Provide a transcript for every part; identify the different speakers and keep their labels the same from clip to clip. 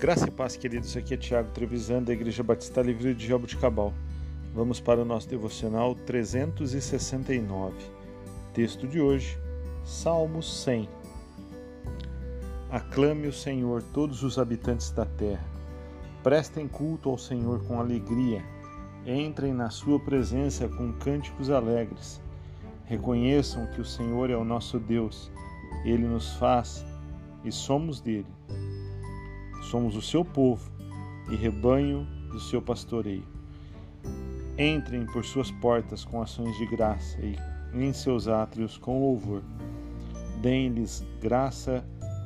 Speaker 1: Graça e paz, queridos. Aqui é Tiago Trevisan, da Igreja Batista Livre de Jaboticabal. Vamos para o nosso devocional 369. Texto de hoje, Salmo 100. Aclame o Senhor todos os habitantes da terra. Prestem culto ao Senhor com alegria. Entrem na sua presença com cânticos alegres. Reconheçam que o Senhor é o nosso Deus. Ele nos faz e somos dele Somos o seu povo e rebanho do seu pastoreio. Entrem por suas portas com ações de graça e em seus átrios com louvor. Deem-lhes graça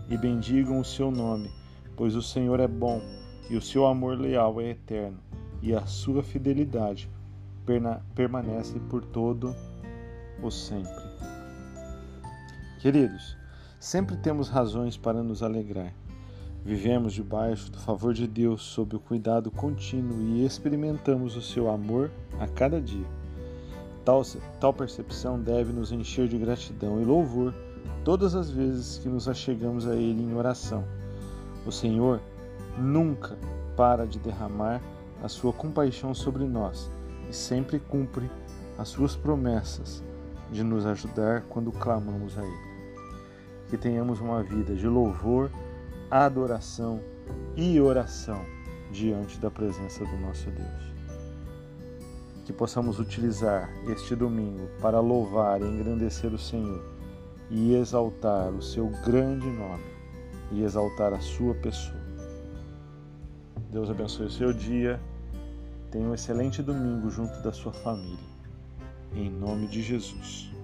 Speaker 1: e bendigam o seu nome, pois o Senhor é bom e o seu amor leal é eterno, e a sua fidelidade permanece por todo o sempre. Queridos, sempre temos razões para nos alegrar. Vivemos debaixo do favor de Deus, sob o cuidado contínuo e experimentamos o seu amor a cada dia. Tal, tal percepção deve nos encher de gratidão e louvor todas as vezes que nos achegamos a Ele em oração. O Senhor nunca para de derramar a sua compaixão sobre nós e sempre cumpre as suas promessas de nos ajudar quando clamamos a Ele. Que tenhamos uma vida de louvor adoração e oração diante da presença do nosso Deus. Que possamos utilizar este domingo para louvar e engrandecer o Senhor e exaltar o seu grande nome e exaltar a sua pessoa. Deus abençoe o seu dia. Tenha um excelente domingo junto da sua família. Em nome de Jesus.